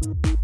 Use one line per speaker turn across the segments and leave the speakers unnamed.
Thank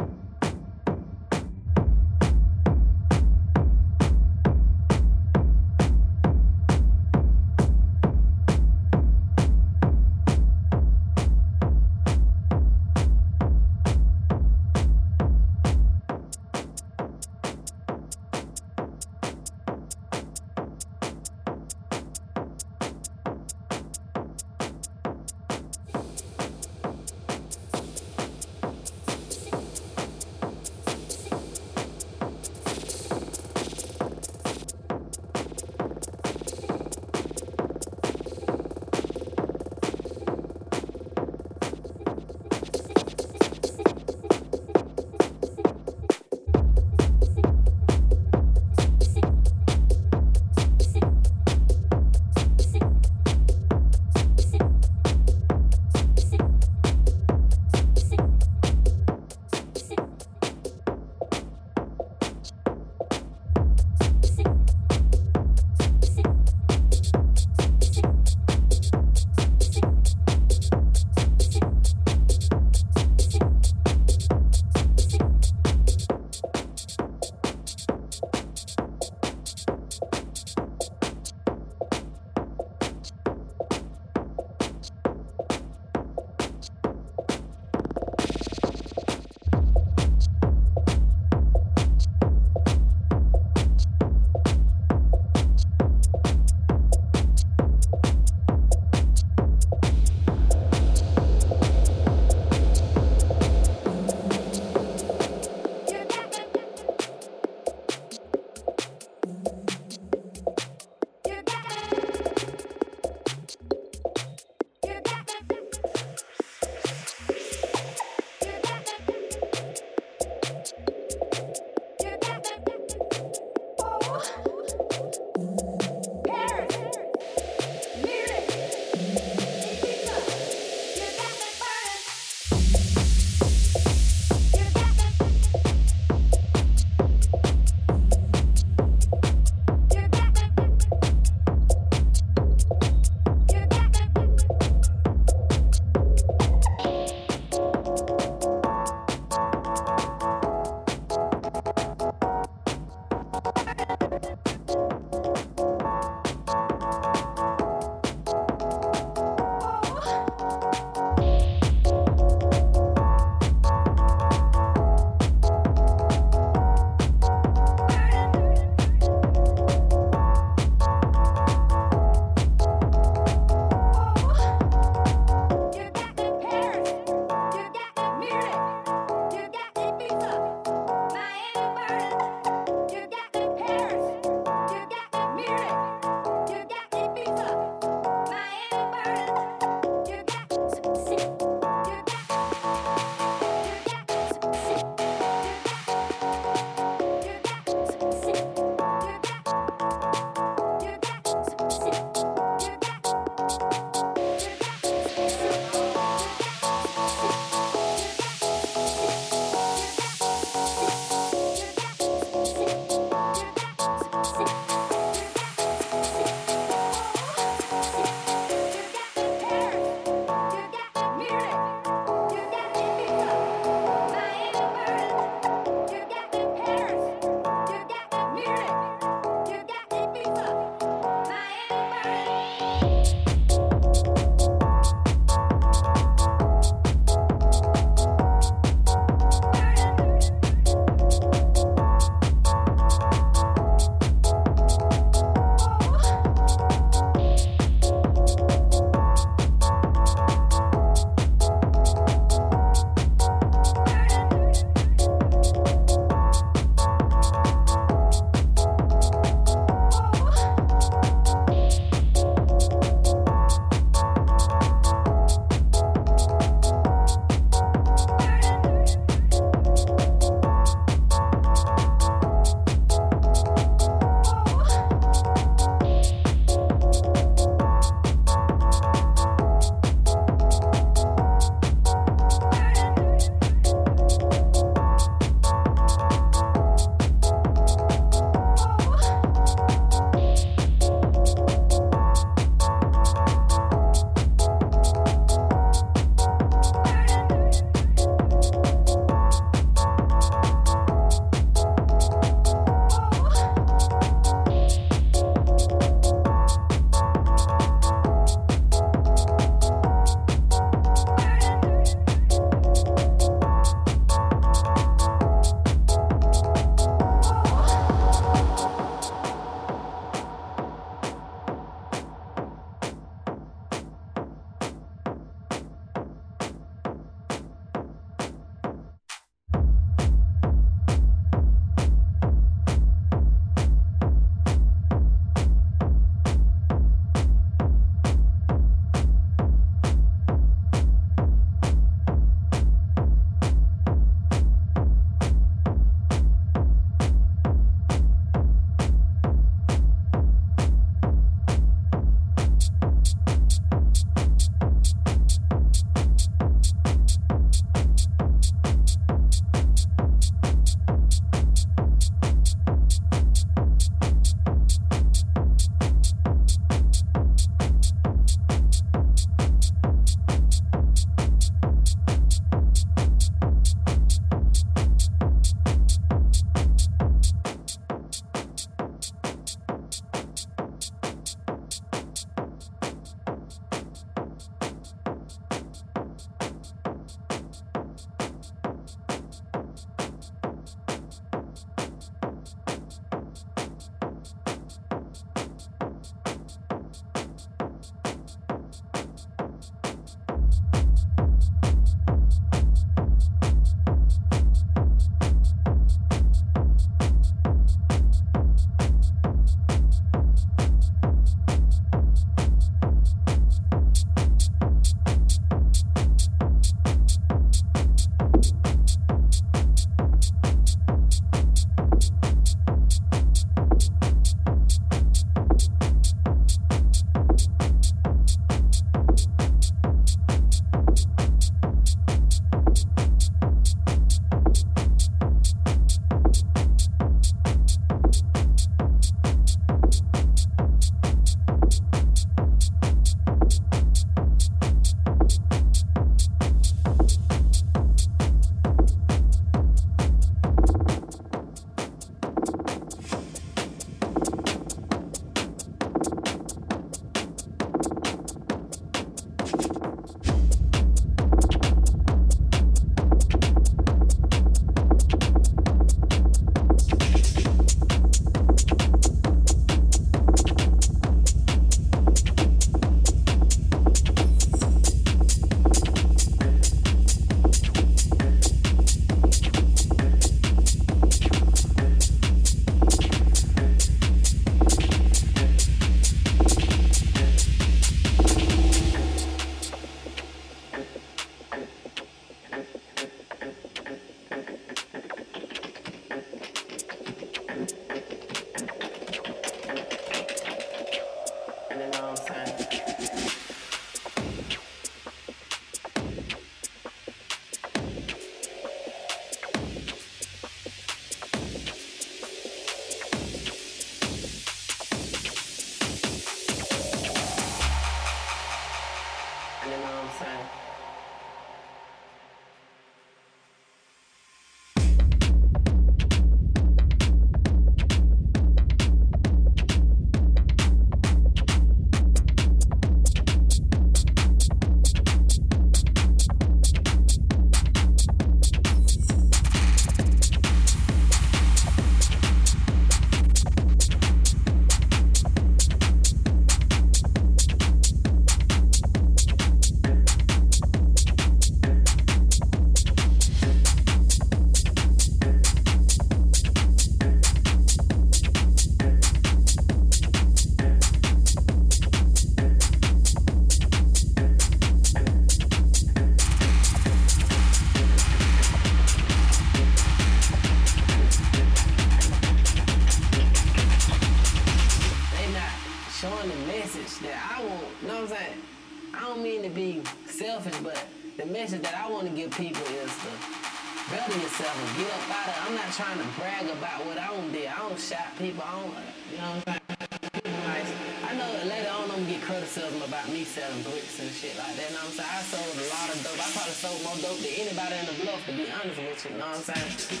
you, know what I'm saying?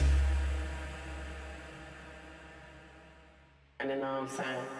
And you know what I'm saying?